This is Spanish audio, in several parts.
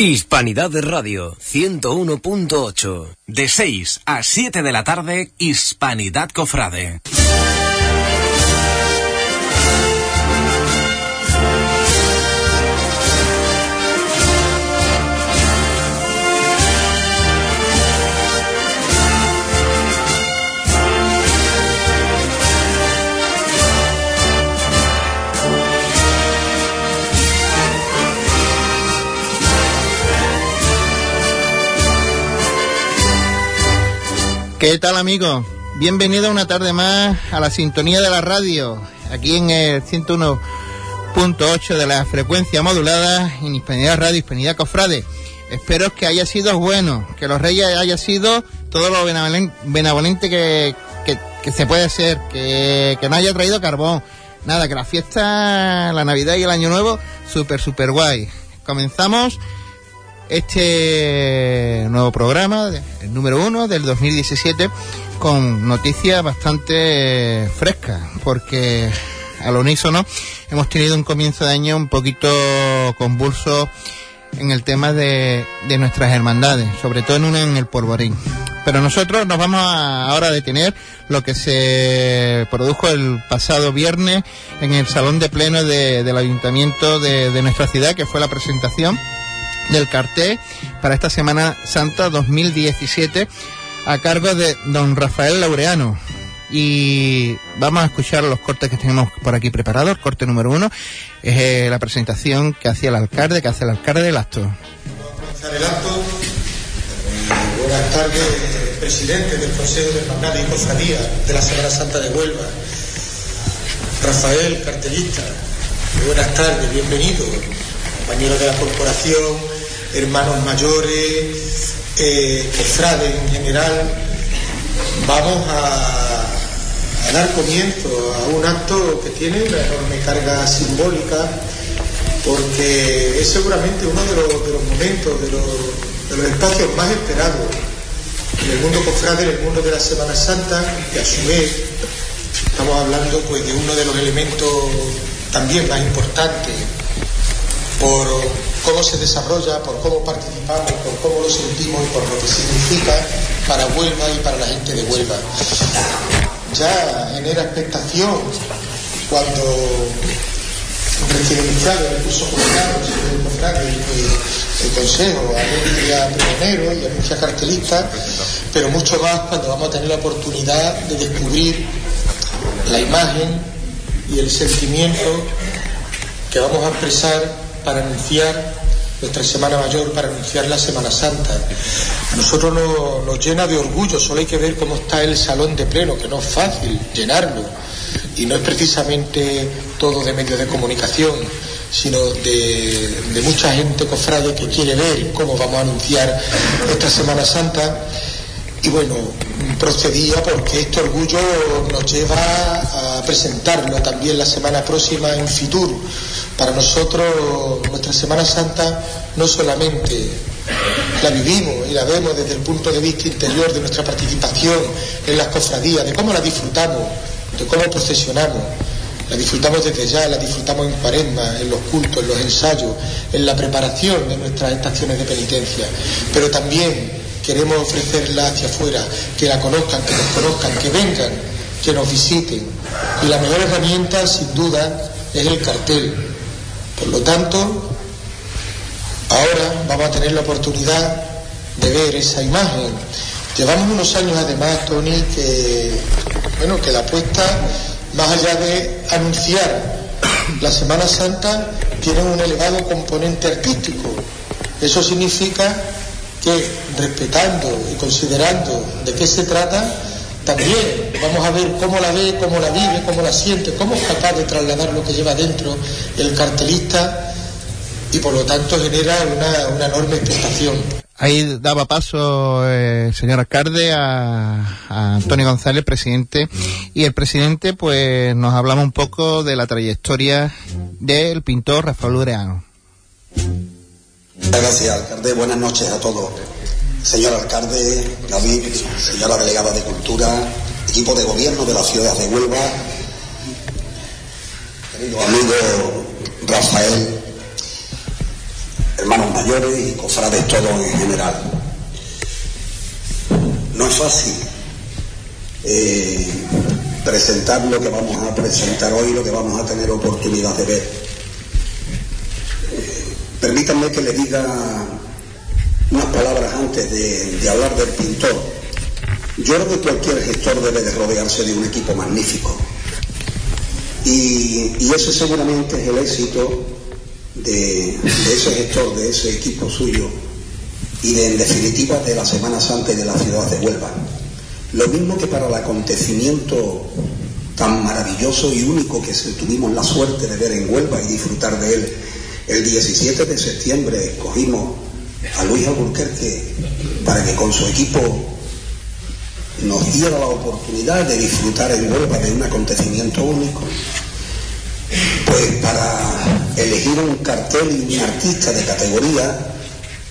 Hispanidad de Radio 101.8. De 6 a 7 de la tarde, Hispanidad Cofrade. ¿Qué tal amigos? Bienvenido una tarde más a la sintonía de la radio, aquí en el 101.8 de la frecuencia modulada en Hispanidad Radio, Hispanidad Cofrade. Espero que haya sido bueno, que los reyes haya sido todo lo benevolente, que, que, se puede ser, que, que no haya traído carbón. Nada, que la fiesta, la Navidad y el Año Nuevo, súper, súper guay. Comenzamos este nuevo programa, el número uno del 2017, con noticias bastante frescas, porque al unísono hemos tenido un comienzo de año un poquito convulso en el tema de, de nuestras hermandades, sobre todo en una en el Polvorín. Pero nosotros nos vamos a ahora a detener lo que se produjo el pasado viernes en el Salón de Pleno de, del Ayuntamiento de, de nuestra ciudad, que fue la presentación del cartel para esta Semana Santa 2017 a cargo de don Rafael Laureano. Y vamos a escuchar los cortes que tenemos por aquí preparados. Corte número uno es eh, la presentación que hacía el alcalde, que hace el alcalde del acto. Vamos a el acto. Eh, buenas tardes, presidente del Consejo de Hermandad y Cofradía de la Semana Santa de Huelva. Rafael, cartelista. buenas tardes, bienvenido. Compañero de la corporación, hermanos mayores, eh, cofrades en general, vamos a, dar comienzo a un acto que tiene una enorme carga simbólica, porque es seguramente uno de los, momentos, de los, espacios más esperados en el mundo cofrade, en el mundo de la Semana Santa, y a su vez estamos hablando pues de uno de los elementos también más importantes por cómo se desarrolla, por cómo participamos, por cómo lo sentimos y por lo que significa para Huelva y para la gente de Huelva. Ya genera expectación cuando recién iniciado el curso comunal, el, el Consejo anuncia pregonero y anuncia cartelista, pero mucho más cuando vamos a tener la oportunidad de descubrir la imagen y el sentimiento que vamos a expresar para anunciar nuestra Semana Mayor, para anunciar la Semana Santa. A nosotros nos, llena de orgullo, solo hay que ver cómo está el salón de pleno, que no es fácil llenarlo. Y no es precisamente todo de medios de comunicación, sino de, de mucha gente cofrade que quiere ver cómo vamos a anunciar nuestra Semana Santa. Y bueno, procedía porque este orgullo nos lleva a presentarlo también la semana próxima en Fitur, para nosotros nuestra Semana Santa no solamente la vivimos y la vemos desde el punto de vista interior de nuestra participación en las cofradías, de cómo la disfrutamos, de cómo procesionamos. La disfrutamos desde ya, la disfrutamos en cuaresma, en los cultos, en los ensayos, en la preparación de nuestras estaciones de penitencia. Pero también queremos ofrecerla hacia afuera, que la conozcan, que nos conozcan, que vengan, que nos visiten. Y la mejor herramienta, sin duda, es el cartel, por lo tanto, ahora vamos a tener la oportunidad de ver esa imagen. Llevamos unos años además, Tony, que, bueno, que la apuesta, más allá de anunciar la Semana Santa, tiene un elevado componente artístico. Eso significa que respetando y considerando de qué se trata, también vamos a ver cómo la ve, cómo la vive, cómo la siente, cómo es capaz de trasladar lo que lleva dentro el cartelista y por lo tanto genera una, enorme expectación. Ahí daba paso eh, señor alcalde a, Antonio González, presidente, y el presidente pues nos hablaba un poco de la trayectoria del pintor Rafael Ureano. Gracias, alcalde. Buenas noches a todos señor alcalde David, señora delegada de Cultura, equipo de gobierno de la ciudad de Huelva, querido amigo Rafael, hermanos mayores y cofrades todos en general. No es fácil eh, presentar lo que vamos a presentar hoy, lo que vamos a tener oportunidad de ver. Permítanme que le diga unas palabras antes de, hablar del pintor. Yo creo que cualquier gestor debe de rodearse de un equipo magnífico. Y, y ese seguramente es el éxito de, ese gestor, de ese equipo suyo y de, en definitiva de la Semana Santa y de la ciudad de Huelva. Lo mismo que para el acontecimiento tan maravilloso y único que tuvimos la suerte de ver en Huelva y disfrutar de él. El 17 de septiembre escogimos a Luis Alburquerque para que con su equipo nos diera la oportunidad de disfrutar en Huelva de un acontecimiento único. Pues para elegir un cartel y un artista de categoría,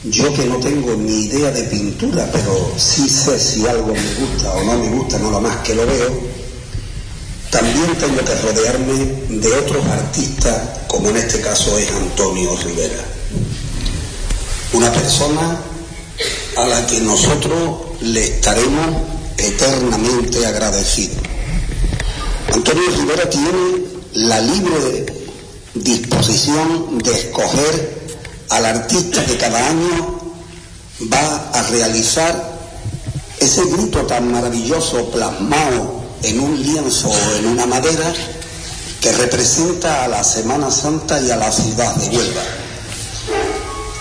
yo que no tengo ni idea de pintura, pero sí sé si algo me gusta o no me gusta, no lo más que lo veo, también tengo que rodearme de otros artistas, como en este caso es Antonio Rivera. Una persona a la que nosotros le estaremos eternamente agradecidos. Antonio Rivera tiene la libre disposición de escoger al artista que cada año va a realizar ese grito tan maravilloso plasmado en un lienzo o en una madera que representa a la Semana Santa y a la ciudad de Huelva.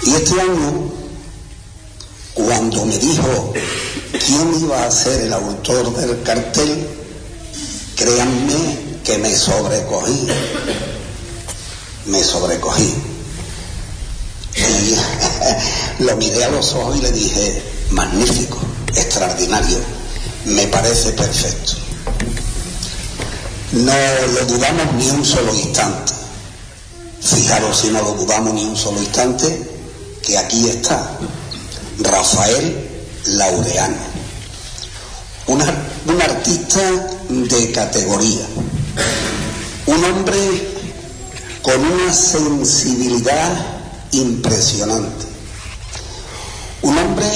Y este año, cuando me dijo quién iba a ser el autor del cartel, créanme que me sobrecogí, me sobrecogí. Y lo miré a los ojos y le dije, magnífico, extraordinario, me parece perfecto. No lo dudamos ni un solo instante. Fijaros si no lo dudamos ni un solo instante, que aquí está Rafael Laureano, un artista de categoría, un hombre con una sensibilidad impresionante. Un hombre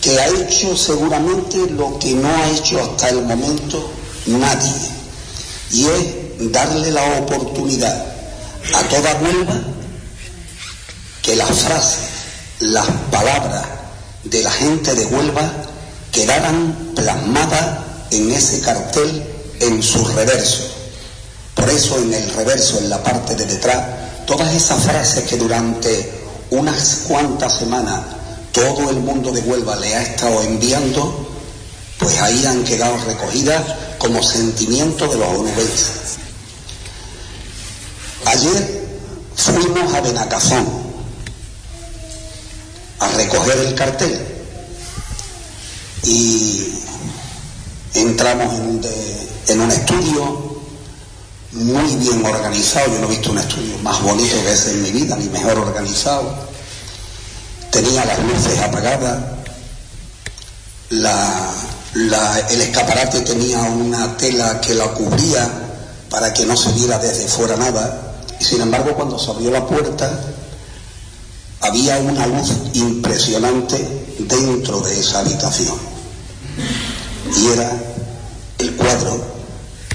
que ha hecho seguramente lo que no ha hecho hasta el momento nadie, y es darle la oportunidad a toda Huelva que las frases, las palabras de la gente de Huelva quedaran plasmadas en ese cartel en su reverso. Por eso en el reverso, en la parte de detrás, todas esas frases que durante unas cuantas semanas todo el mundo de Huelva le ha estado enviando, pues ahí han quedado recogidas como sentimiento de los onubenses. Ayer fuimos a Benacazón a recoger el cartel y entramos en, en un estudio muy bien organizado. Yo no he visto un estudio más bonito que ese en mi vida, ni mejor organizado. Tenía las luces apagadas, el escaparate tenía una tela que la cubría para que no se viera desde fuera nada. Y sin embargo, cuando se abrió la puerta, había una luz impresionante dentro de esa habitación. Y era el cuadro,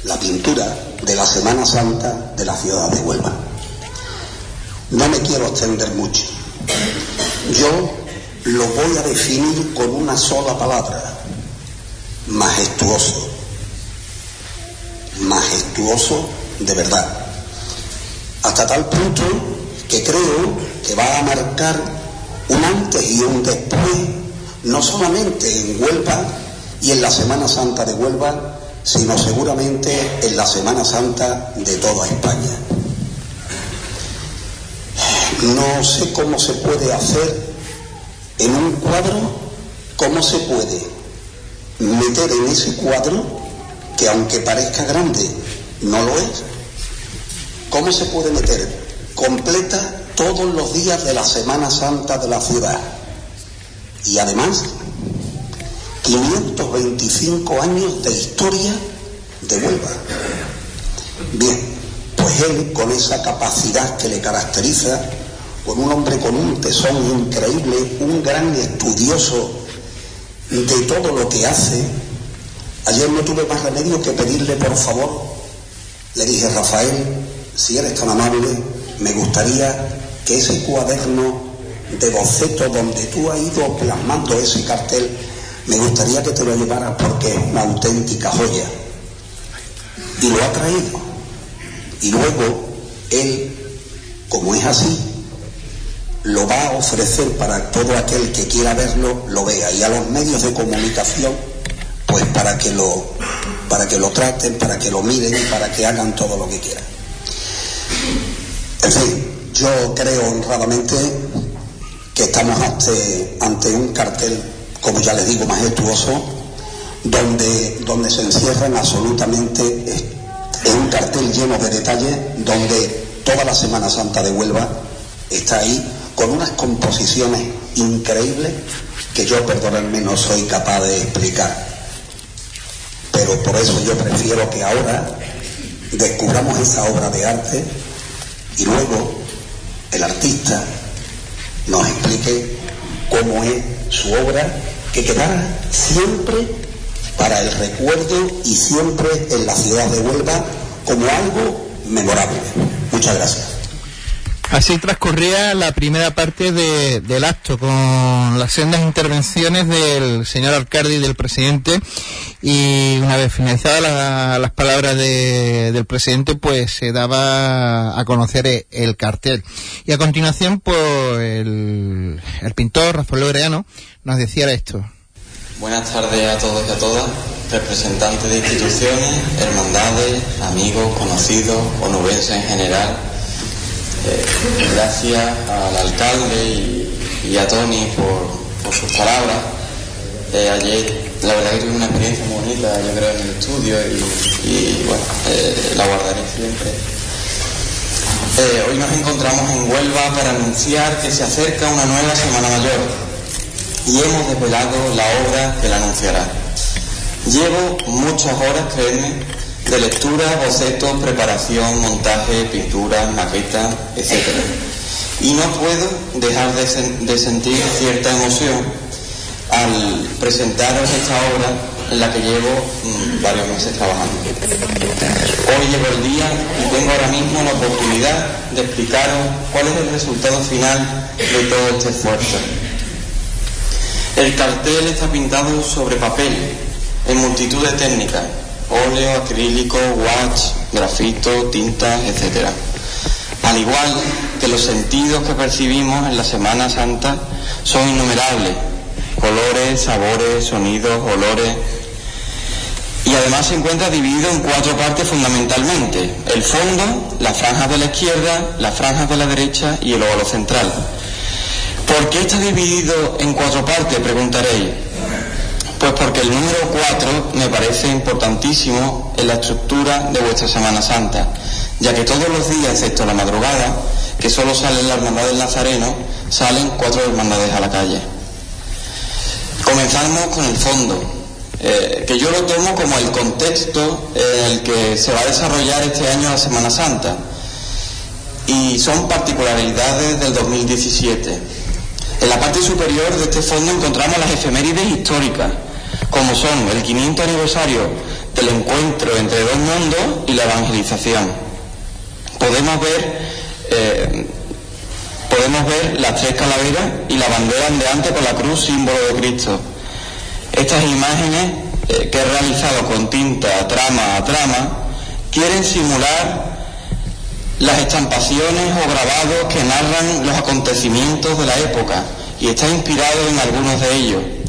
la pintura de la Semana Santa de la ciudad de Huelva. No me quiero extender mucho. Yo lo voy a definir con una sola palabra, majestuoso. Majestuoso de verdad. Hasta tal punto que creo que va a marcar un antes y un después, no solamente en Huelva y en la Semana Santa de Huelva, sino seguramente en la Semana Santa de toda España. No sé cómo se puede hacer en un cuadro, cómo se puede meter en ese cuadro, que aunque parezca grande, no lo es, cómo se puede meter completa todos los días de la Semana Santa de la ciudad. Y además 525 años de historia de Huelva. Bien, pues él, con esa capacidad que le caracteriza, con un hombre con un tesón increíble, un gran estudioso de todo lo que hace. Ayer no tuve más remedio que pedirle por favor. Le dije, Rafael, si eres tan amable, me gustaría que ese cuaderno de boceto donde tú has ido plasmando ese cartel, me gustaría que te lo llevaras porque es una auténtica joya. Y lo ha traído. Y luego él, como es así, lo va a ofrecer para todo aquel que quiera verlo, lo vea. Y a los medios de comunicación, pues para que lo, para que lo traten, para que lo miren y para que hagan todo lo que quieran. En fin, yo creo honradamente que estamos ante, ante un cartel, como ya les digo, majestuoso, donde, donde se encierran absolutamente, en un cartel lleno de detalles, donde toda la Semana Santa de Huelva está ahí con unas composiciones increíbles que yo, perdonadme, no soy capaz de explicar. Pero por eso yo prefiero que ahora descubramos esa obra de arte y luego el artista nos explique cómo es su obra, que quedará siempre para el recuerdo y siempre en la ciudad de Huelva como algo memorable. Muchas gracias. Así transcurría la primera parte del acto con las sendas intervenciones del señor alcalde y del presidente. Y una vez finalizadas las palabras del presidente pues se daba a conocer el, cartel. Y a continuación pues el, pintor Rafael Loreano nos decía esto. Buenas tardes a todos y a todas, representantes de instituciones, hermandades, amigos, conocidos, onubenses en general eh, gracias al alcalde y, a Tony por, sus palabras. Eh, ayer la verdad que tuve una experiencia muy bonita, yo creo, en el estudio y, bueno, eh, la guardaré siempre. hoy nos encontramos en Huelva para anunciar que se acerca una nueva Semana Mayor y hemos desvelado la obra que la anunciará. Llevo muchas horas, créeme, de lectura, bocetos, preparación, montaje, pintura, maqueta, etc. Y no puedo dejar de, sentir cierta emoción al presentaros esta obra en la que llevo mm, varios meses trabajando. Hoy llegó el día y tengo ahora mismo la oportunidad de explicaros cuál es el resultado final de todo este esfuerzo. El cartel está pintado sobre papel en multitud de técnicas óleo, acrílico, watch, grafito, tintas, etc. Al igual que los sentidos que percibimos en la Semana Santa son innumerables, colores, sabores, sonidos, olores, y además se encuentra dividido en cuatro partes fundamentalmente, el fondo, las franjas de la izquierda, las franjas de la derecha y el óvalo central. ¿Por qué está dividido en cuatro partes? Preguntaréis. Pues porque el número 4 me parece importantísimo en la estructura de vuestra Semana Santa, ya que todos los días, excepto la madrugada, que solo salen la hermandad del Nazareno, salen cuatro hermandades a la calle. Comenzamos con el fondo, eh, que yo lo tomo como el contexto en el que se va a desarrollar este año la Semana Santa. Y son particularidades del 2017. En la parte superior de este fondo encontramos las efemérides históricas, como son el 500 aniversario del encuentro entre dos mundos y la evangelización. Podemos ver, eh, podemos ver las tres calaveras y la bandera antes por la cruz, símbolo de Cristo. Estas imágenes eh, que he realizado con tinta trama a trama quieren simular las estampaciones o grabados que narran los acontecimientos de la época y está inspirado en algunos de ellos.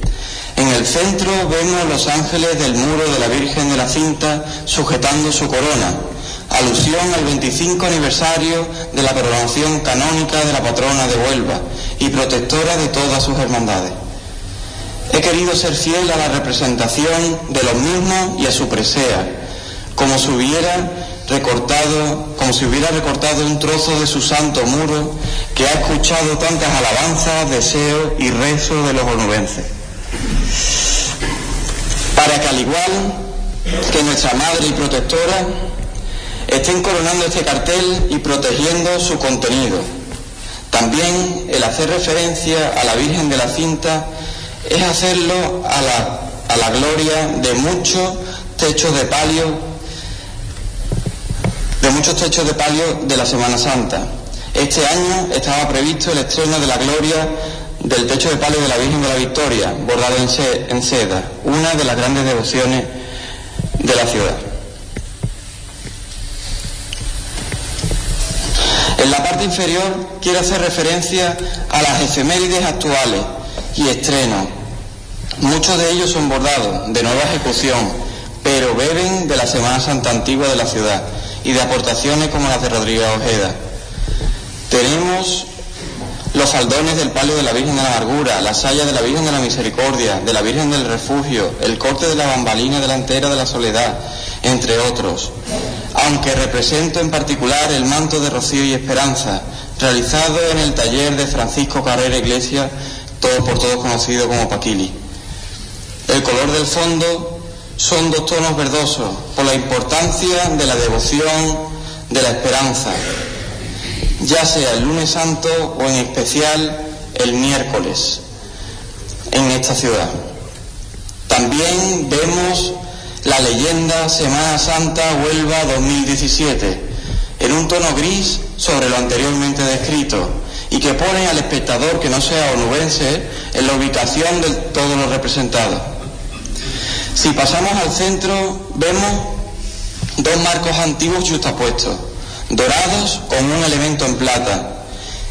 En el centro vemos los ángeles del muro de la Virgen de la Cinta sujetando su corona, alusión al 25 aniversario de la coronación canónica de la patrona de Huelva y protectora de todas sus hermandades. He querido ser fiel a la representación de los mismos y a su presea, como si hubiera recortado, como si hubiera recortado un trozo de su santo muro que ha escuchado tantas alabanzas, deseos y rezos de los onubenses para que al igual que nuestra madre y protectora estén coronando este cartel y protegiendo su contenido, También el hacer referencia a la Virgen de la Cinta es hacerlo a la, a la gloria de muchos techos de palio, de muchos techos de palio de la Semana Santa. Este año estaba previsto el estreno de la gloria del techo de palio de la Virgen de la Victoria, bordado en seda, una de las grandes devociones de la ciudad. En la parte inferior quiero hacer referencia a las efemérides actuales y estrenos. Muchos de ellos son bordados, de nueva ejecución, pero beben de la Semana Santa Antigua de la ciudad y de aportaciones como las de Rodríguez Ojeda. Tenemos los faldones del palio de la Virgen de la Amargura, la saya de la Virgen de la Misericordia, de la Virgen del Refugio, el corte de la bambalina delantera de la Soledad, entre otros aunque represento en particular el manto de Rocío y Esperanza, realizado en el taller de Francisco Carrera Iglesias, todo por todos conocido como Paquili. El color del fondo son dos tonos verdosos, por la importancia de la devoción, de la esperanza, ya sea el lunes santo o en especial el miércoles en esta ciudad. También vemos la leyenda Semana Santa Huelva 2017, en un tono gris sobre lo anteriormente descrito, y que pone al espectador que no sea onubense en la ubicación de todos los representados. Si pasamos al centro, vemos dos marcos antiguos justapuestos, dorados con un elemento en plata.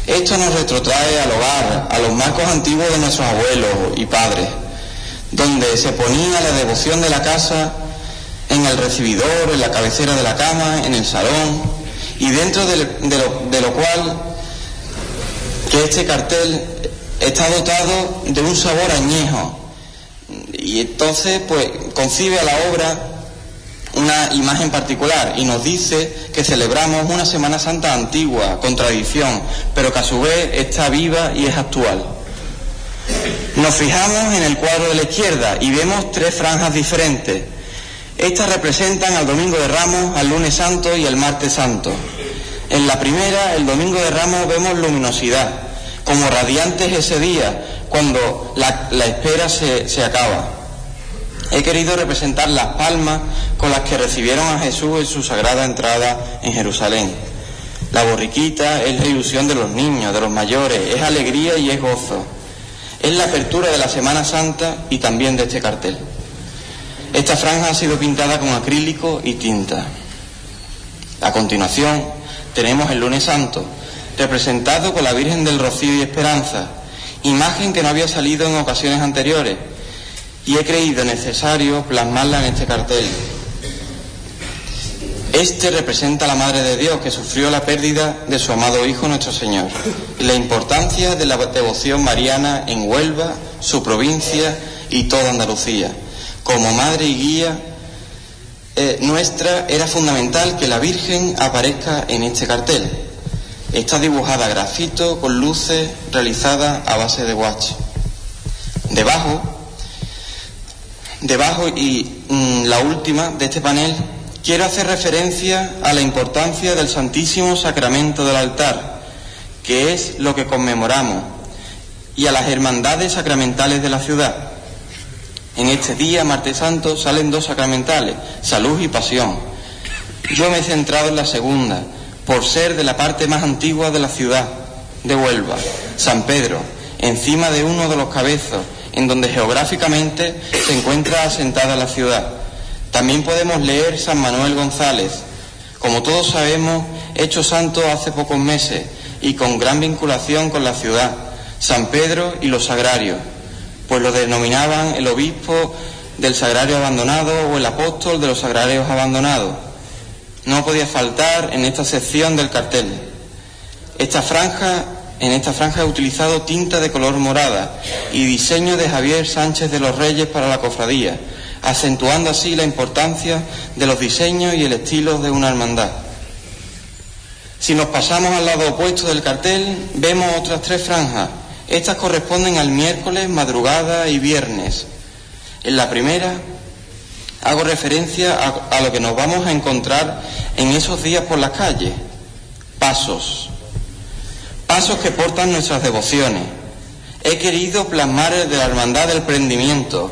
Esto nos retrotrae al hogar, a los marcos antiguos de nuestros abuelos y padres, donde se ponía la devoción de la casa en el recibidor, en la cabecera de la cama, en el salón, y dentro de, lo, cual que este cartel está dotado de un sabor añejo. Y entonces, pues, concibe a la obra una imagen particular y nos dice que celebramos una Semana Santa antigua, con tradición, pero que a su vez está viva y es actual. Nos fijamos en el cuadro de la izquierda y vemos tres franjas diferentes. Estas representan al Domingo de Ramos, al Lunes Santo y al Martes Santo. En la primera, el Domingo de Ramos, vemos luminosidad, como radiantes ese día, cuando la, espera se, se acaba. He querido representar las palmas con las que recibieron a Jesús en su sagrada entrada en Jerusalén. La borriquita es la ilusión de los niños, de los mayores, es alegría y es gozo. Es la apertura de la Semana Santa y también de este cartel. Esta franja ha sido pintada con acrílico y tinta. A continuación tenemos el lunes santo, representado con la Virgen del Rocío y Esperanza, imagen que no había salido en ocasiones anteriores, y he creído necesario plasmarla en este cartel. Este representa a la Madre de Dios que sufrió la pérdida de su amado Hijo nuestro Señor y la importancia de la devoción mariana en Huelva, su provincia y toda Andalucía como madre y guía eh, nuestra, era fundamental que la Virgen aparezca en este cartel. Está dibujada grafito con luces realizadas a base de watch. Debajo, debajo y mm, la última de este panel, quiero hacer referencia a la importancia del Santísimo Sacramento del altar, que es lo que conmemoramos, y a las hermandades sacramentales de la ciudad en este día, martes santo, salen dos sacramentales, salud y pasión. Yo me he centrado en la segunda, por ser de la parte más antigua de la ciudad de Huelva, San Pedro, encima de uno de los cabezos, en donde geográficamente se encuentra asentada la ciudad. También podemos leer San Manuel González, como todos sabemos, hecho santo hace pocos meses y con gran vinculación con la ciudad, San Pedro y los sagrarios pues lo denominaban el obispo del sagrario abandonado o el apóstol de los sagrarios abandonados. No podía faltar en esta sección del cartel. Esta franja, en esta franja he utilizado tinta de color morada y diseño de Javier Sánchez de los Reyes para la cofradía, acentuando así la importancia de los diseños y el estilo de una hermandad. Si nos pasamos al lado opuesto del cartel, vemos otras tres franjas estas corresponden al miércoles, madrugada y viernes. En la primera hago referencia a, lo que nos vamos a encontrar en esos días por las calles. Pasos. Pasos que portan nuestras devociones. He querido plasmar el de la hermandad del prendimiento,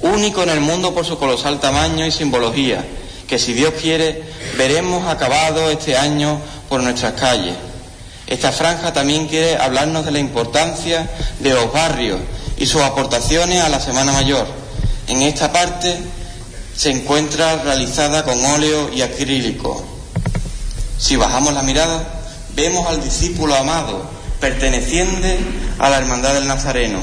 único en el mundo por su colosal tamaño y simbología, que si Dios quiere veremos acabado este año por nuestras calles. Esta franja también quiere hablarnos de la importancia de los barrios y sus aportaciones a la Semana Mayor. En esta parte se encuentra realizada con óleo y acrílico. Si bajamos la mirada, vemos al discípulo amado, perteneciente a la Hermandad del Nazareno.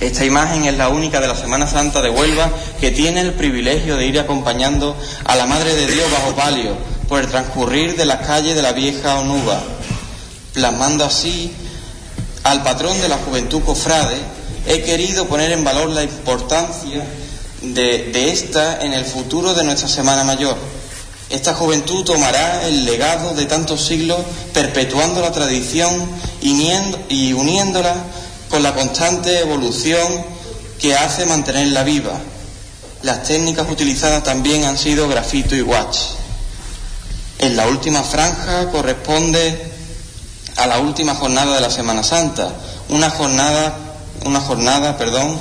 Esta imagen es la única de la Semana Santa de Huelva que tiene el privilegio de ir acompañando a la Madre de Dios bajo palio por el transcurrir de las calles de la vieja Onuba, plasmando así al patrón de la juventud cofrade, he querido poner en valor la importancia de, de esta en el futuro de nuestra Semana Mayor. Esta juventud tomará el legado de tantos siglos, perpetuando la tradición y uniéndola con la constante evolución que hace mantenerla viva. Las técnicas utilizadas también han sido grafito y watch. En la última franja corresponde a la última jornada de la Semana Santa, una jornada, una jornada, perdón,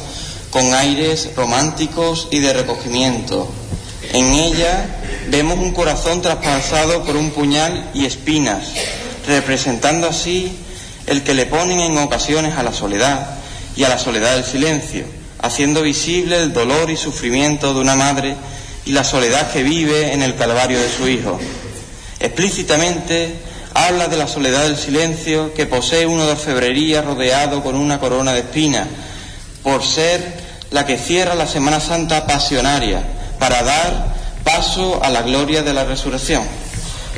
con aires románticos y de recogimiento. En ella vemos un corazón traspasado por un puñal y espinas, representando así el que le ponen en ocasiones a la soledad y a la soledad del silencio, haciendo visible el dolor y sufrimiento de una madre y la soledad que vive en el calvario de su hijo. Explícitamente habla de la soledad del silencio que posee uno de orfebrería rodeado con una corona de espinas, por ser la que cierra la Semana Santa pasionaria, para dar paso a la gloria de la resurrección.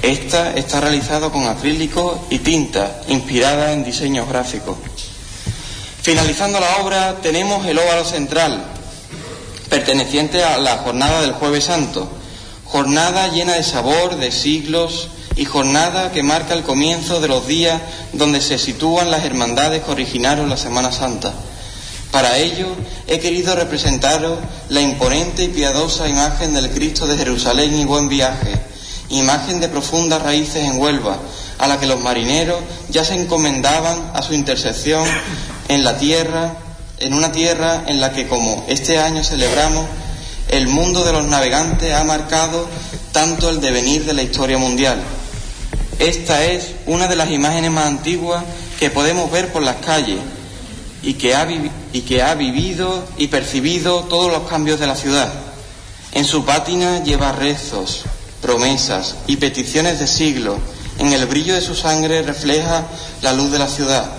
Esta está realizada con acrílico y tinta, inspirada en diseños gráficos. Finalizando la obra tenemos el óvalo central, perteneciente a la jornada del jueves santo, jornada llena de sabor, de siglos, y jornada que marca el comienzo de los días donde se sitúan las hermandades que originaron la Semana Santa. Para ello he querido representaros la imponente y piadosa imagen del Cristo de Jerusalén y buen viaje, imagen de profundas raíces en Huelva, a la que los marineros ya se encomendaban a su intersección en la tierra, en una tierra en la que como este año celebramos, el mundo de los navegantes ha marcado tanto el devenir de la historia mundial. Esta es una de las imágenes más antiguas que podemos ver por las calles y que, ha vivido y percibido todos los cambios de la ciudad. En su pátina lleva rezos, promesas y peticiones de siglos. En el brillo de su sangre refleja la luz de la ciudad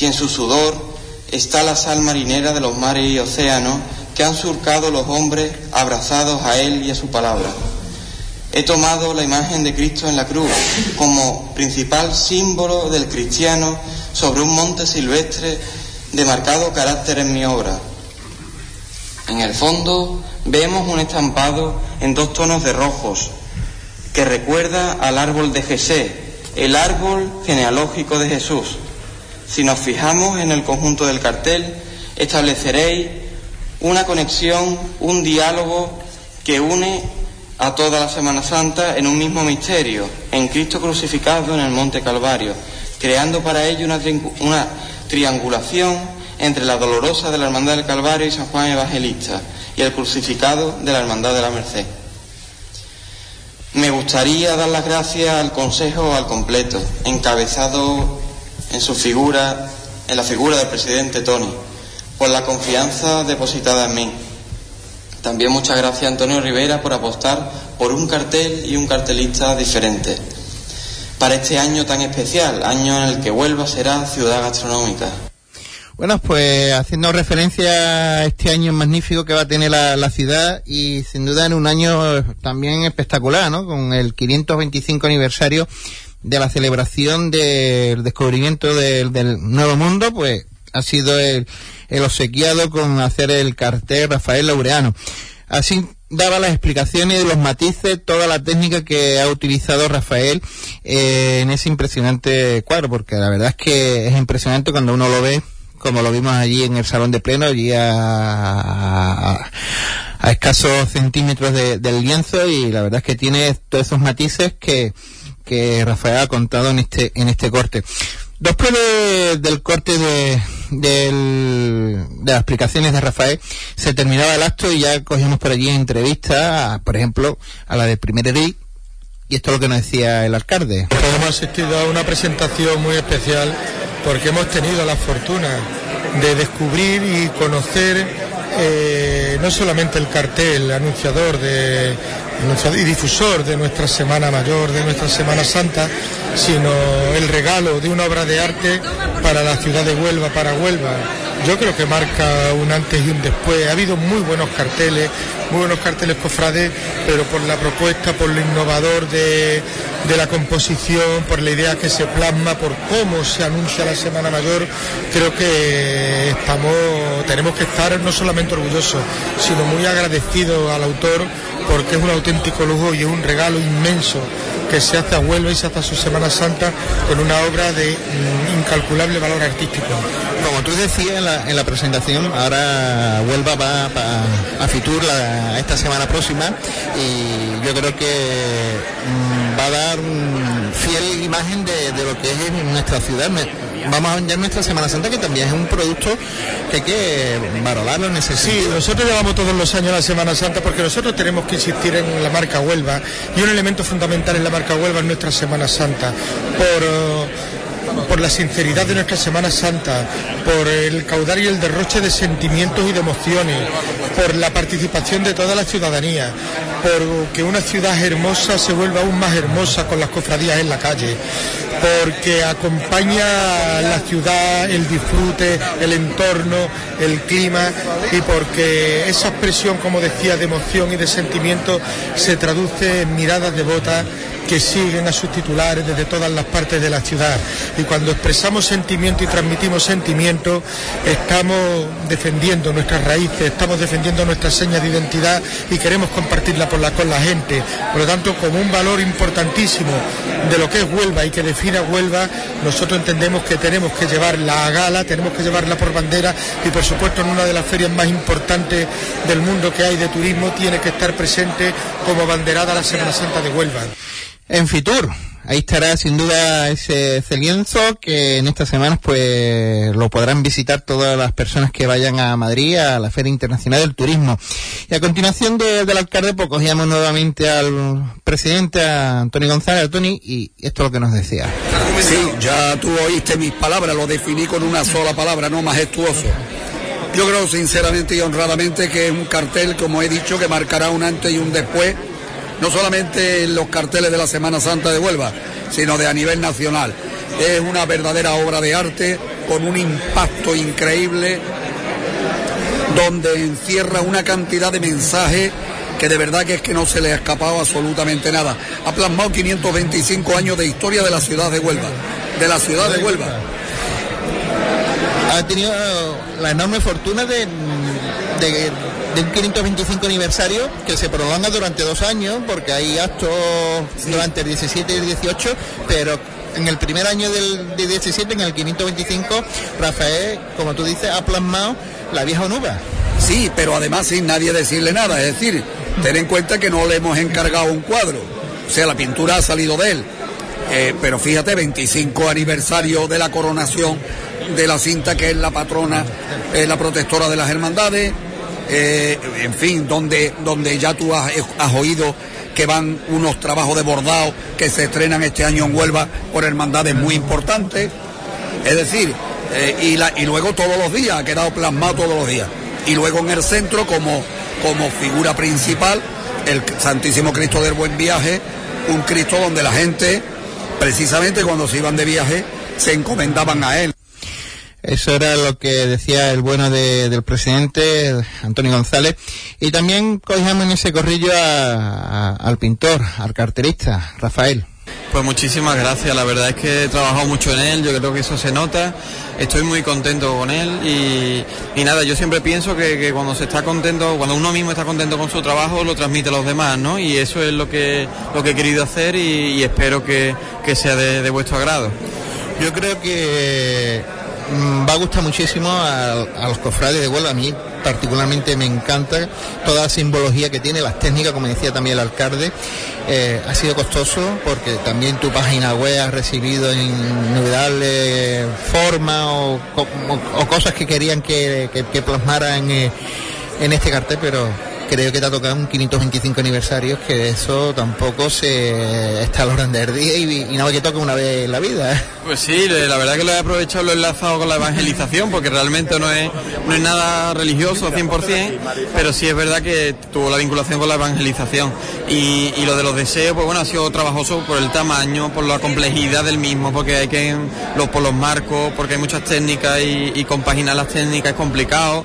y en su sudor está la sal marinera de los mares y océanos que han surcado los hombres abrazados a Él y a su palabra. He tomado la imagen de Cristo en la cruz como principal símbolo del cristiano sobre un monte silvestre de marcado carácter en mi obra. En el fondo vemos un estampado en dos tonos de rojos que recuerda al árbol de Jesé, el árbol genealógico de Jesús. Si nos fijamos en el conjunto del cartel, estableceréis una conexión, un diálogo que une a toda la Semana Santa en un mismo misterio, en Cristo crucificado en el Monte Calvario, creando para ello una, triangulación entre la dolorosa de la Hermandad del Calvario y San Juan Evangelista y el crucificado de la Hermandad de la Merced. Me gustaría dar las gracias al Consejo al completo, encabezado en su figura, en la figura del presidente Tony, por la confianza depositada en mí también muchas gracias a Antonio Rivera por apostar por un cartel y un cartelista diferente para este año tan especial, año en el que Huelva será ciudad gastronómica. Bueno, pues haciendo referencia a este año magnífico que va a tener la, ciudad y sin duda en un año también espectacular, ¿no? Con el 525 aniversario de la celebración del descubrimiento del, del Nuevo Mundo, pues ha sido el, el obsequiado con hacer el cartel Rafael Laureano. Así daba las explicaciones de los matices, toda la técnica que ha utilizado Rafael eh, en ese impresionante cuadro, porque la verdad es que es impresionante cuando uno lo ve, como lo vimos allí en el salón de pleno, allí a, a, escasos centímetros del lienzo, y la verdad es que tiene todos esos matices que, que Rafael ha contado en este, en este corte. Después del corte de, de las explicaciones de Rafael, se terminaba el acto y ya cogíamos por allí entrevistas, por ejemplo, a la del primer edil, y esto es lo que nos decía el alcalde. Hemos asistido a una presentación muy especial porque hemos tenido la fortuna de descubrir y conocer eh, no solamente el cartel anunciador de, y difusor de nuestra Semana Mayor, de nuestra Semana Santa, sino el regalo de una obra de arte para la ciudad de Huelva, para Huelva. Yo creo que marca un antes y un después. Ha habido muy buenos carteles, muy buenos carteles cofrades, pero por la propuesta, por lo innovador de, de la composición, por la idea que se plasma, por cómo se anuncia la Semana Mayor, creo que estamos, tenemos que estar no solamente orgullosos, sino muy agradecidos al autor porque es un auténtico lujo y es un regalo inmenso que se hace a Huelva y se hace a su Semana Santa con una obra de mm, incalculable valor artístico. Como tú decías en la, presentación, ahora Huelva va, a Fitur esta semana próxima y yo creo que mm, va a dar una fiel imagen de, lo que es nuestra ciudad vamos a vender nuestra Semana Santa, que también es un producto que hay que valorarlo en ese Sí, nosotros llevamos todos los años la Semana Santa porque nosotros tenemos que insistir en la marca Huelva y un elemento fundamental en la marca Huelva es nuestra Semana Santa. Por por la sinceridad de nuestra Semana Santa, por el caudal y el derroche de sentimientos y de emociones, por la participación de toda la ciudadanía, por que una ciudad hermosa se vuelva aún más hermosa con las cofradías en la calle, porque acompaña la ciudad el disfrute, el entorno, el clima y porque esa expresión, como decía, de emoción y de sentimiento se traduce en miradas devotas que siguen a sus titulares desde todas las partes de la ciudad. Y cuando expresamos sentimiento y transmitimos sentimiento, estamos defendiendo nuestras raíces, estamos defendiendo nuestras señas de identidad y queremos compartirla con la, con la gente. Por lo tanto, como un valor importantísimo de lo que es Huelva y que define a Huelva, nosotros entendemos que tenemos que llevarla a gala, tenemos que llevarla por bandera y por supuesto en una de las ferias más importantes del mundo que hay de turismo tiene que estar presente como banderada la Semana Santa de Huelva en Fitur. Ahí estará sin duda ese, lienzo que en estas semanas pues lo podrán visitar todas las personas que vayan a Madrid a la Feria Internacional del Turismo. Y a continuación del alcalde pues cogíamos nuevamente al presidente Antonio González, Tony, y esto es lo que nos decía. Sí, ya tú oíste mis palabras, lo definí con una sola palabra, no majestuoso. Yo creo sinceramente y honradamente que es un cartel, como he dicho, que marcará un antes y un después no solamente en los carteles de la Semana Santa de Huelva, sino de a nivel nacional. Es una verdadera obra de arte con un impacto increíble donde encierra una cantidad de mensajes que de verdad que es que no se le ha escapado absolutamente nada. Ha plasmado 525 años de historia de la ciudad de Huelva, de la ciudad de Huelva. Ha tenido la enorme fortuna de, de de un 525 aniversario que se prolonga durante dos años porque hay actos durante el 17 y el 18, pero en el primer año del, 17, en el 525, Rafael, como tú dices, ha plasmado la vieja onuba. Sí, pero además sin nadie decirle nada, es decir, ten en cuenta que no le hemos encargado un cuadro, o sea, la pintura ha salido de él. Eh, pero fíjate, 25 aniversario de la coronación de la cinta que es la patrona, es la protectora de las hermandades, eh, en fin, donde, donde ya tú has, oído que van unos trabajos de bordado que se estrenan este año en Huelva por hermandades muy importantes. Es decir, eh, y, y luego todos los días, ha quedado plasmado todos los días. Y luego en el centro, como, como figura principal, el Santísimo Cristo del Buen Viaje, un Cristo donde la gente, precisamente cuando se iban de viaje, se encomendaban a él. Eso era lo que decía el bueno del presidente, Antonio González. Y también cogíamos en ese corrillo al pintor, al carterista, Rafael. Pues muchísimas gracias, la verdad es que he trabajado mucho en él, yo creo que eso se nota, estoy muy contento con él y, nada, yo siempre pienso que, cuando se está contento, cuando uno mismo está contento con su trabajo, lo transmite a los demás, ¿no? Y eso es lo que, lo que he querido hacer y, espero que, sea de vuestro agrado. Yo creo que va a gustar muchísimo a, los cofrades de Huelva. A mí particularmente me encanta toda la simbología que tiene, las técnicas, como decía también el alcalde. Eh, ha sido costoso porque también tu página web ha recibido innumerable formas o, cosas que querían que, que, plasmaran eh, en este cartel, pero creo que te ha tocado un 525 aniversario, que eso tampoco se está a los grandes días y, y nada que toca una vez en la vida. Pues sí, la verdad que lo he aprovechado, lo he enlazado con la evangelización, porque realmente no es, no es nada religioso 100%, pero sí es verdad que tuvo la vinculación con la evangelización. Y, lo de los deseos, pues bueno, ha sido trabajoso por el tamaño, por la complejidad del mismo, porque hay que, los, por los marcos, porque hay muchas técnicas y, y compaginar las técnicas es complicado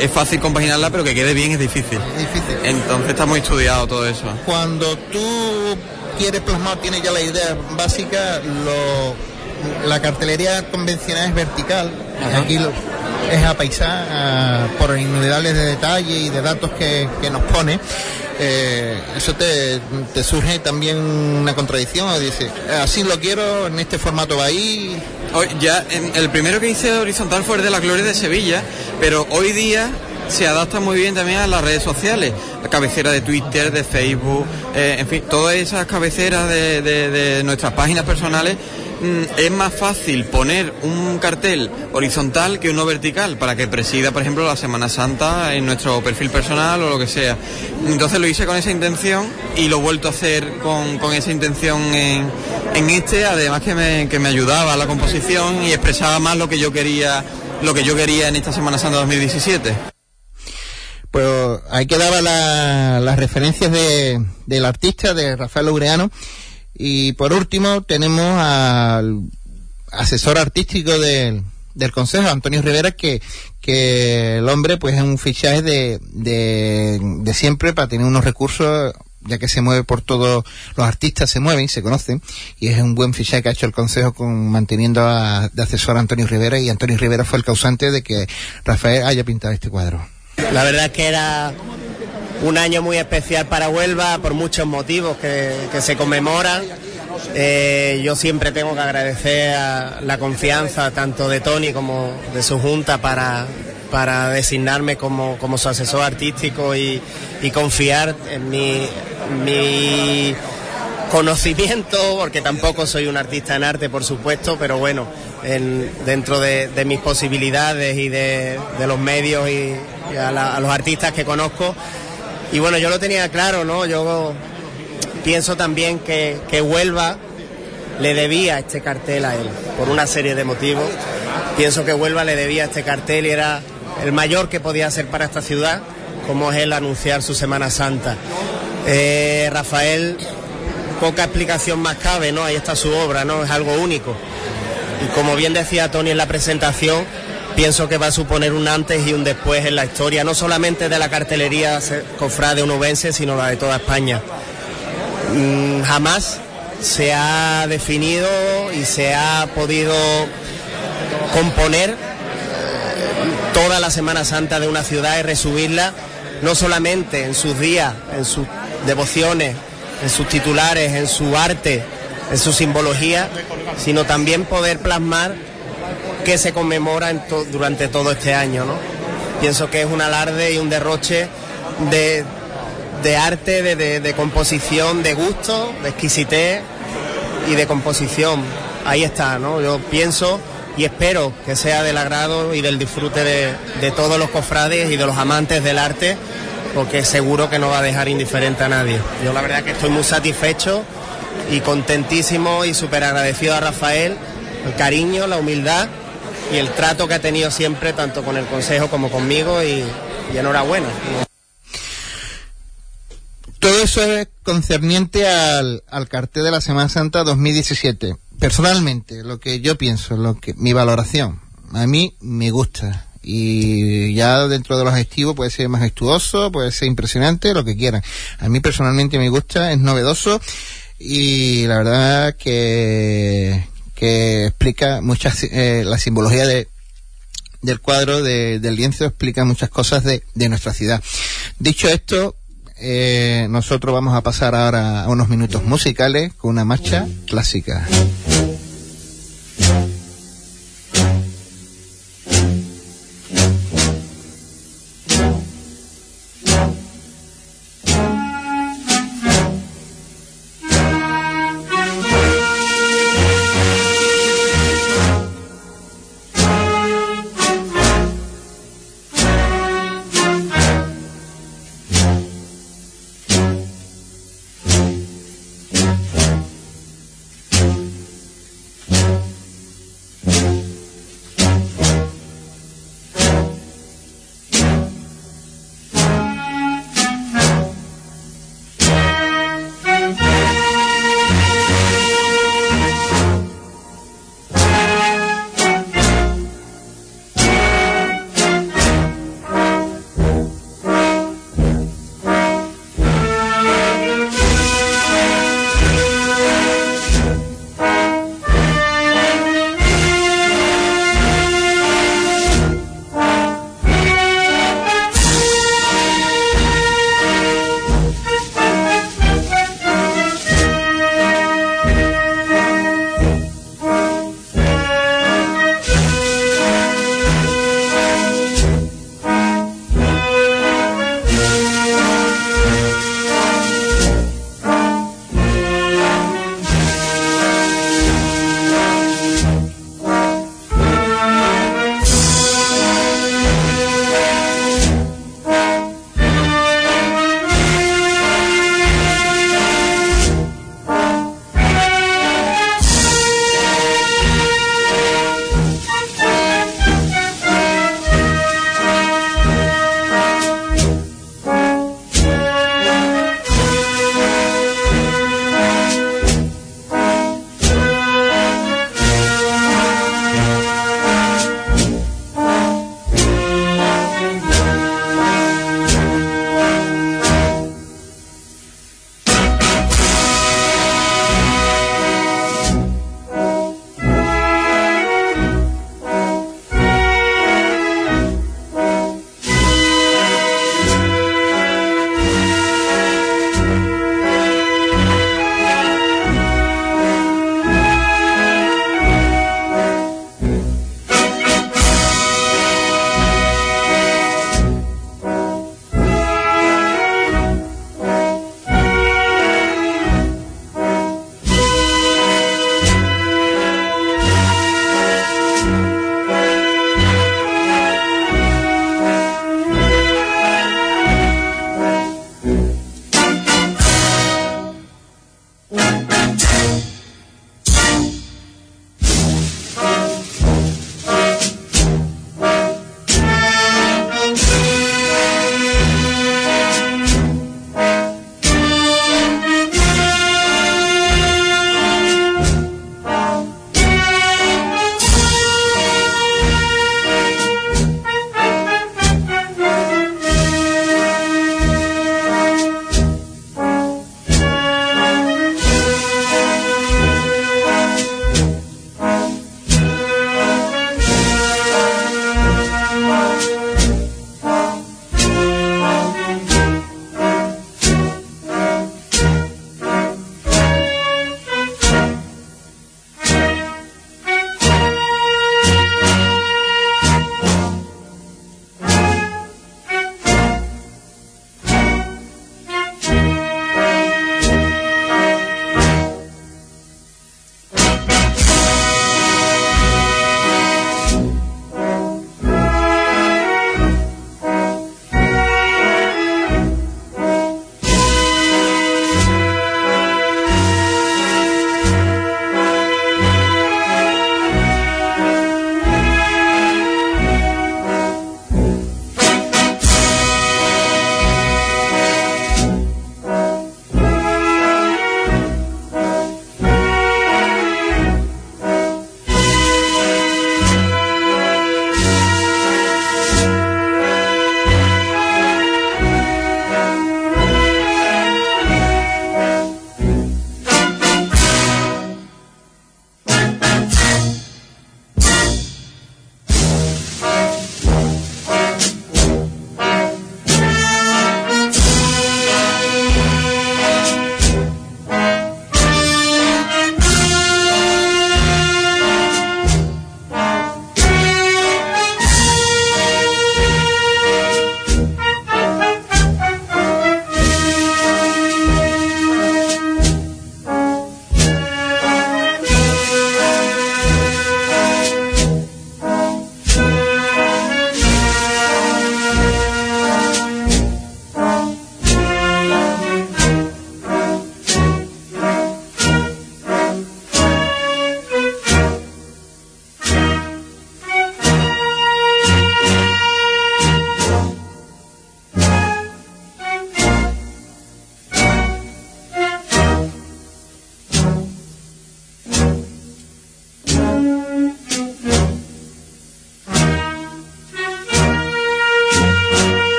es fácil compaginarla, pero que quede bien es difícil. difícil. Entonces está muy estudiado todo eso. Cuando tú quieres plasmar, tienes ya la idea básica, lo, la cartelería convencional es vertical, aquí es apaisada por innumerables de detalles y de datos que, nos pone. Eh, eso te, surge también una contradicción, dice, así lo quiero, en este formato va ahí, ya el primero que hice horizontal fue el de la Gloria de Sevilla, pero hoy día se adapta muy bien también a las redes sociales, la cabecera de Twitter, de Facebook, eh, en fin, todas esas cabeceras de nuestras páginas personales es más fácil poner un cartel horizontal que uno vertical para que presida, por ejemplo, la Semana Santa en nuestro perfil personal o lo que sea. Entonces lo hice con esa intención y lo he vuelto a hacer con, esa intención en, este, además que me, que me ayudaba la composición y expresaba más lo que yo quería, lo que yo quería en esta Semana Santa 2017 pues ahí quedaba las referencias de, del artista, de Rafael Laureano, y por último tenemos al asesor artístico del, del Consejo, Antonio Rivera, que, que el hombre pues es un fichaje de, de, siempre para tener unos recursos ya que se mueve por todos los artistas se mueven, se conocen, y es un buen fichaje que ha hecho el Consejo con manteniendo a, de asesor a Antonio Rivera, y Antonio Rivera fue el causante de que Rafael haya pintado este cuadro. La verdad que era un año muy especial para Huelva por muchos motivos que, se conmemoran. Eh, yo siempre tengo que agradecer a la confianza tanto de Tony como de su junta para, para designarme como, su asesor artístico y, confiar en mi, mi conocimiento, porque tampoco soy un artista en arte, por supuesto, pero bueno, dentro de, mis posibilidades y de, los medios y, a, los artistas que conozco, y bueno, yo lo tenía claro, ¿no? Yo pienso también que, que Huelva le debía este cartel a él, por una serie de motivos. Pienso que Huelva le debía este cartel y era el mayor que podía hacer para esta ciudad, como es el anunciar su Semana Santa. Eh, Rafael, poca explicación más cabe, ¿no? Ahí está su obra, ¿no? Es algo único. Y como bien decía Tony en la presentación, pienso que va a suponer un antes y un después en la historia, no solamente de la cartelería cofrade unubense, sino la de toda España. Mm, jamás se ha definido y se ha podido componer toda la Semana Santa de una ciudad y resubirla no solamente en sus días, en sus devociones, en sus titulares, en su arte, en su simbología, sino también poder plasmar que se conmemora durante todo este año. ¿no? Pienso que es un alarde y un derroche de, arte, de, composición, de gusto, de exquisitez y de composición. Ahí está, ¿no? Yo pienso y espero que sea del agrado y del disfrute de, de todos los cofrades y de los amantes del arte, porque seguro que no va a dejar indiferente a nadie. Yo la verdad que estoy muy satisfecho y contentísimo y súper agradecido a Rafael, el cariño, la humildad y el trato que ha tenido siempre, tanto con el Consejo como conmigo, y, enhorabuena. Todo eso es concerniente al, cartel de la Semana Santa 2017. Personalmente, lo que yo pienso, lo que mi valoración, a mí me gusta. Y ya dentro de los adjetivos puede ser majestuoso, puede ser impresionante, lo que quieran. A mí personalmente me gusta, es novedoso y la verdad que, que explica muchas, eh, la simbología de, del cuadro de, del lienzo explica muchas cosas de, de nuestra ciudad. Dicho esto, eh, nosotros vamos a pasar ahora a unos minutos musicales con una marcha clásica.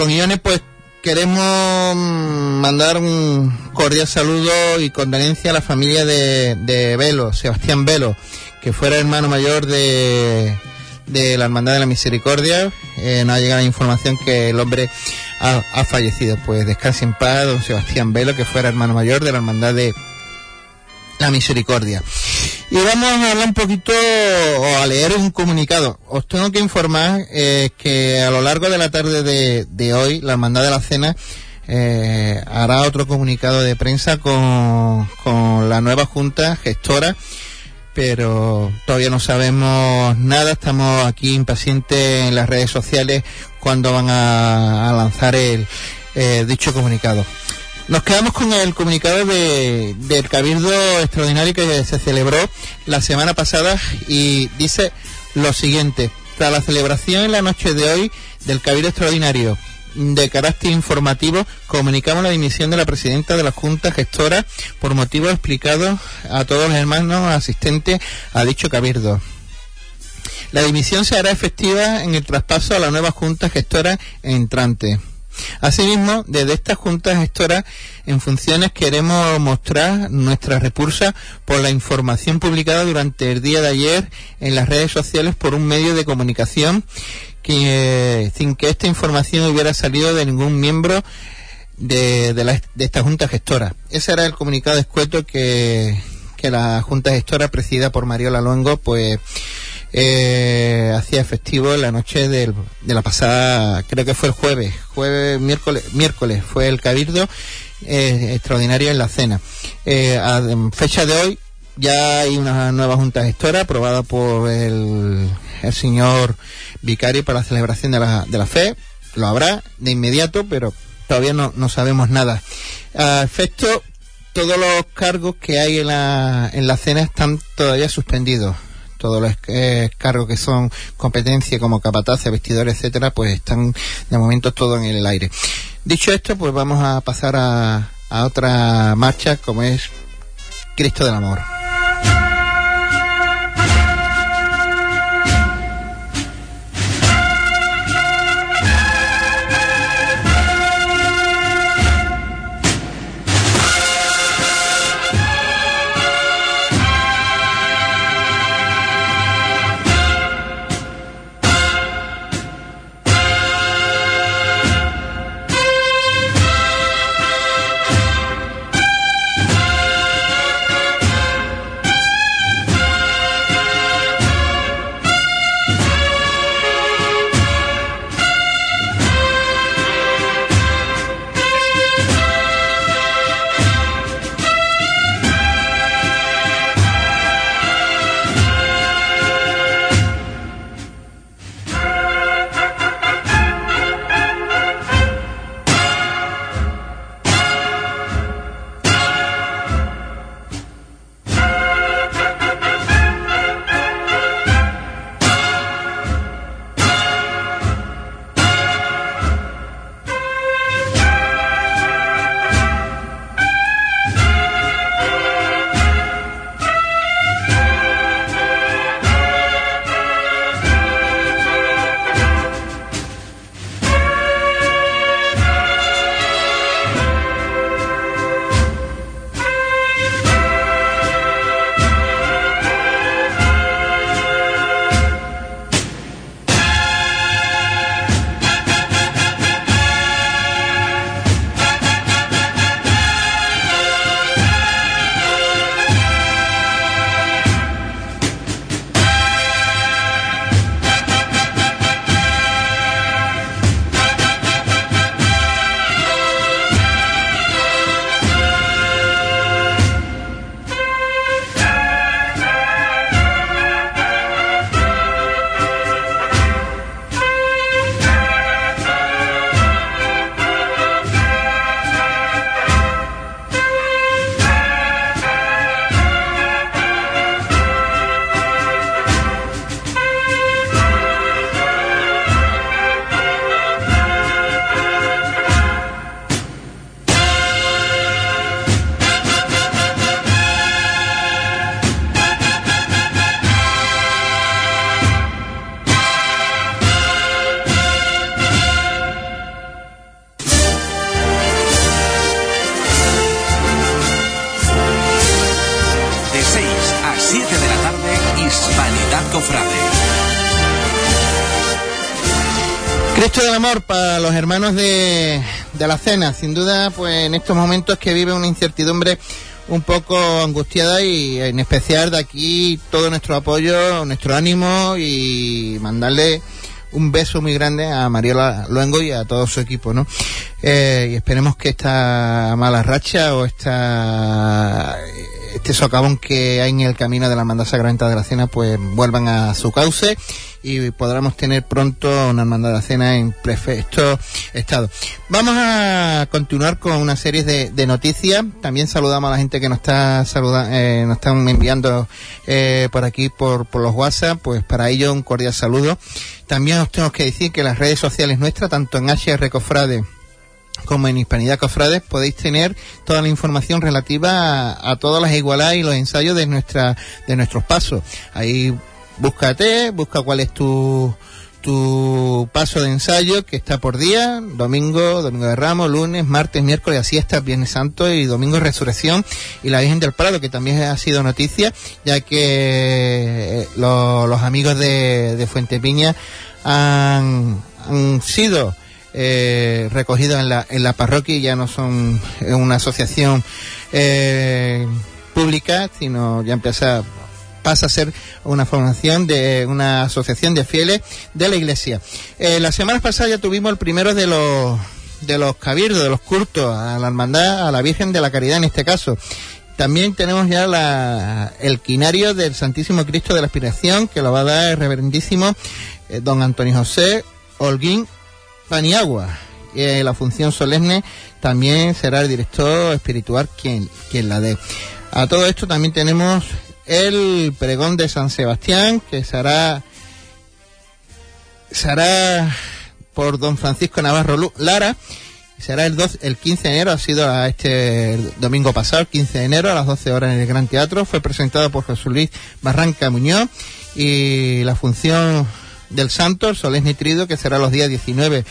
Con guiones, pues queremos mm, mandar un cordial saludo y condolencia a la familia de, Velo, Sebastián Velo, que fuera hermano mayor de, la Hermandad de la Misericordia. Eh, nos ha llegado la información que el hombre ha, ha, fallecido. Pues descanse en paz, don Sebastián Velo, que fuera hermano mayor de la Hermandad de la Misericordia. Y vamos a hablar un poquito o a leer un comunicado. Os tengo que informar eh, que a lo largo de la tarde de, hoy, la Hermandad de la Cena eh, hará otro comunicado de prensa con, con la nueva Junta Gestora pero todavía no sabemos nada. Estamos aquí impacientes en las redes sociales cuando van a, a lanzar el eh, dicho comunicado. Nos quedamos con el comunicado de, del Cabildo Extraordinario que se celebró la semana pasada y dice lo siguiente. Tras la celebración en la noche de hoy del Cabildo Extraordinario de carácter informativo, comunicamos la dimisión de la presidenta de la Junta Gestora por motivos explicados a todos los hermanos asistentes a dicho cabildo. La dimisión se hará efectiva en el traspaso a la nueva Junta Gestora entrante. Asimismo, desde esta Junta Gestora en funciones queremos mostrar nuestra repulsa por la información publicada durante el día de ayer en las redes sociales por un medio de comunicación que, sin que esta información hubiera salido de ningún miembro de, de, la, de esta Junta Gestora. Ese era el comunicado escueto que, que la Junta Gestora, presidida por Mariola Luengo, pues eh, hacía efectivo la noche del, de la pasada, creo que fue el jueves, jueves, miércoles, miércoles fue el cabildo eh, extraordinario en la cena. Eh, a fecha de hoy ya hay una nueva junta gestora aprobada por el, el señor vicario para la celebración de la, de la fe. Lo habrá de inmediato, pero todavía no, no sabemos nada. A efecto, todos los cargos que hay en la, en la cena están todavía suspendidos todos los eh, cargos que son competencia como capataz, vestidores, etcétera, pues están de momento todo en el aire. Dicho esto, pues vamos a pasar a, a otra marcha como es Cristo del Amor. Cristo del Amor para los hermanos de, de la cena. Sin duda, pues en estos momentos que vive una incertidumbre un poco angustiada y en especial de aquí todo nuestro apoyo, nuestro ánimo y mandarle un beso muy grande a Mariola Luengo y a todo su equipo, ¿no? Eh, y esperemos que esta mala racha o esta este socavón que hay en el camino de la hermandad sacramenta de la cena pues vuelvan a su cauce y podremos tener pronto una hermandad cena en perfecto estado. Vamos a continuar con una serie de, de noticias. También saludamos a la gente que nos está saludando, eh, nos están enviando eh, por aquí por, por los WhatsApp. Pues para ello un cordial saludo. También os tengo que decir que las redes sociales nuestras, tanto en HR Cofrade como en Hispanidad Cofrades podéis tener toda la información relativa a, a, todas las igualadas y los ensayos de nuestra de nuestros pasos. Ahí búscate, busca cuál es tu tu paso de ensayo que está por día, domingo, domingo de Ramos, lunes, martes, miércoles, así está Viernes Santo y domingo Resurrección y la Virgen del Prado, que también ha sido noticia, ya que lo, los amigos de, de Fuente Piña han, han sido eh, recogidos en la, en la parroquia y ya no son una asociación eh, pública, sino ya empieza pasa a ser una formación de una asociación de fieles de la iglesia. Eh, la semana pasada ya tuvimos el primero de los de los cabildos, de los cultos a la hermandad, a la Virgen de la Caridad en este caso. También tenemos ya la, el quinario del Santísimo Cristo de la Aspiración, que lo va a dar el reverendísimo eh, don Antonio José Holguín Paniagua. Eh, la función solemne también será el director espiritual quien, quien la dé. A todo esto también tenemos el pregón de San Sebastián, que será, será por don Francisco Navarro Lara, será el, 12, el 15 de enero, ha sido este domingo pasado, el 15 de enero, a las 12 horas en el Gran Teatro, fue presentado por Jesús Luis Barranca Muñoz, y la función del Santo, el Solemne Trido, que será los días 19,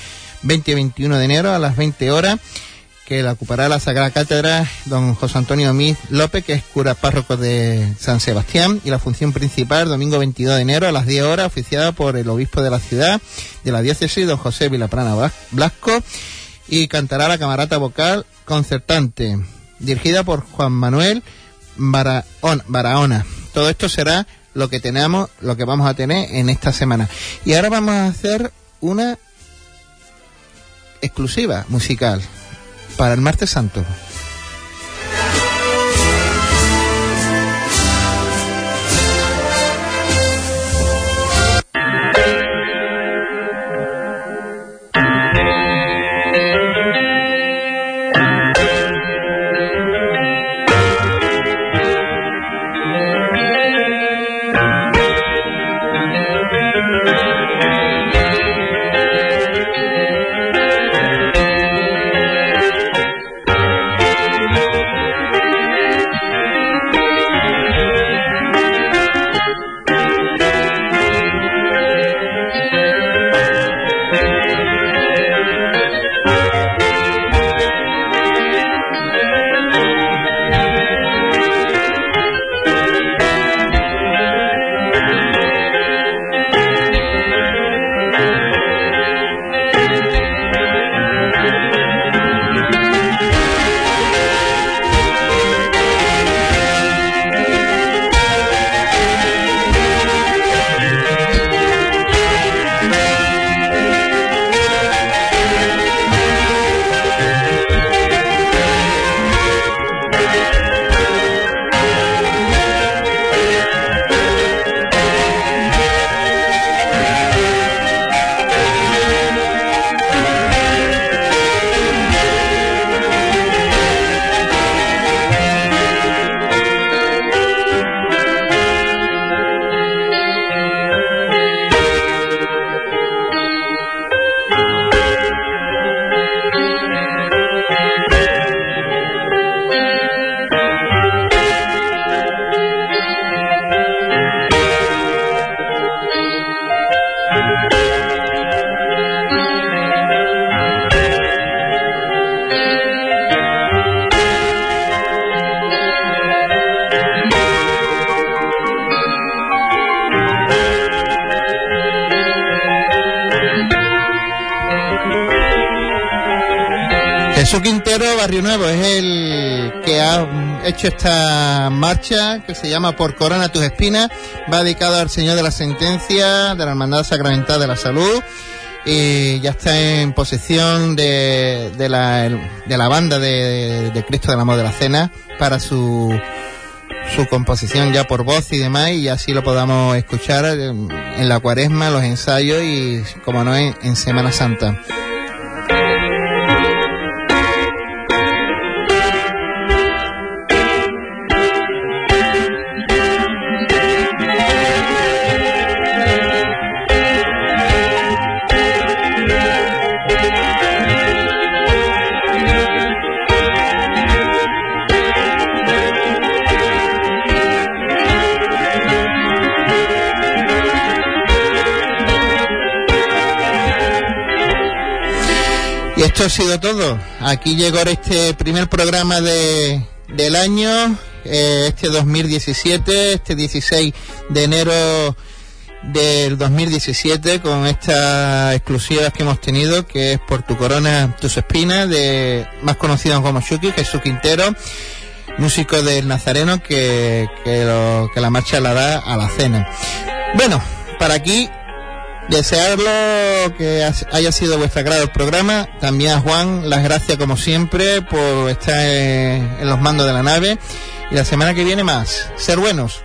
20 y 21 de enero a las 20 horas, que la ocupará la Sagrada Cátedra don José Antonio Miz López, que es cura párroco de San Sebastián, y la función principal, domingo 22 de enero a las 10 horas, oficiada por el obispo de la ciudad, de la diócesis, don José Vilaprana Blasco, y cantará la camarata vocal concertante, dirigida por Juan Manuel Barahona. Todo esto será lo que tenemos, lo que vamos a tener en esta semana. Y ahora vamos a hacer una exclusiva musical para el martes santo. Jesús Quintero, Barrio Nuevo, es el que ha hecho esta marcha que se llama Por Corona tus espinas. Va dedicado al Señor de la Sentencia, de la Hermandad Sacramental de la Salud. Y ya está en posesión de, la, banda de, de Cristo del Amor de la Cena para su su composición ya por voz y demás y así lo podamos escuchar en la cuaresma, los ensayos y como no en Semana Santa. Esto ha sido todo. Aquí llegó este primer programa de, del año, eh, este 2017, este 16 de enero del 2017, con estas exclusivas que hemos tenido, que es por tu corona, tus espinas, de más conocido como Shuki, Jesús Quintero, músico del Nazareno, que, que, lo, que la marcha la da a la cena. Bueno, para aquí desearlo que haya sido vuestra agrado el programa. También a Juan, las gracias como siempre por estar en los mandos de la nave. Y la semana que viene más. Ser buenos.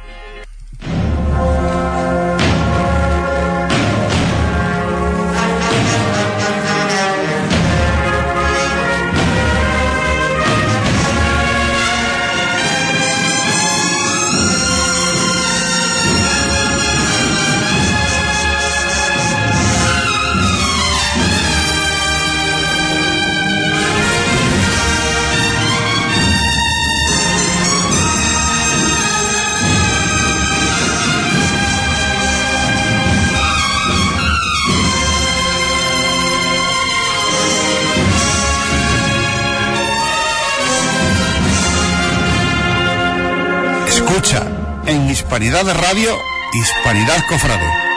Hispanidad de Radio, Hispanidad Cofrade.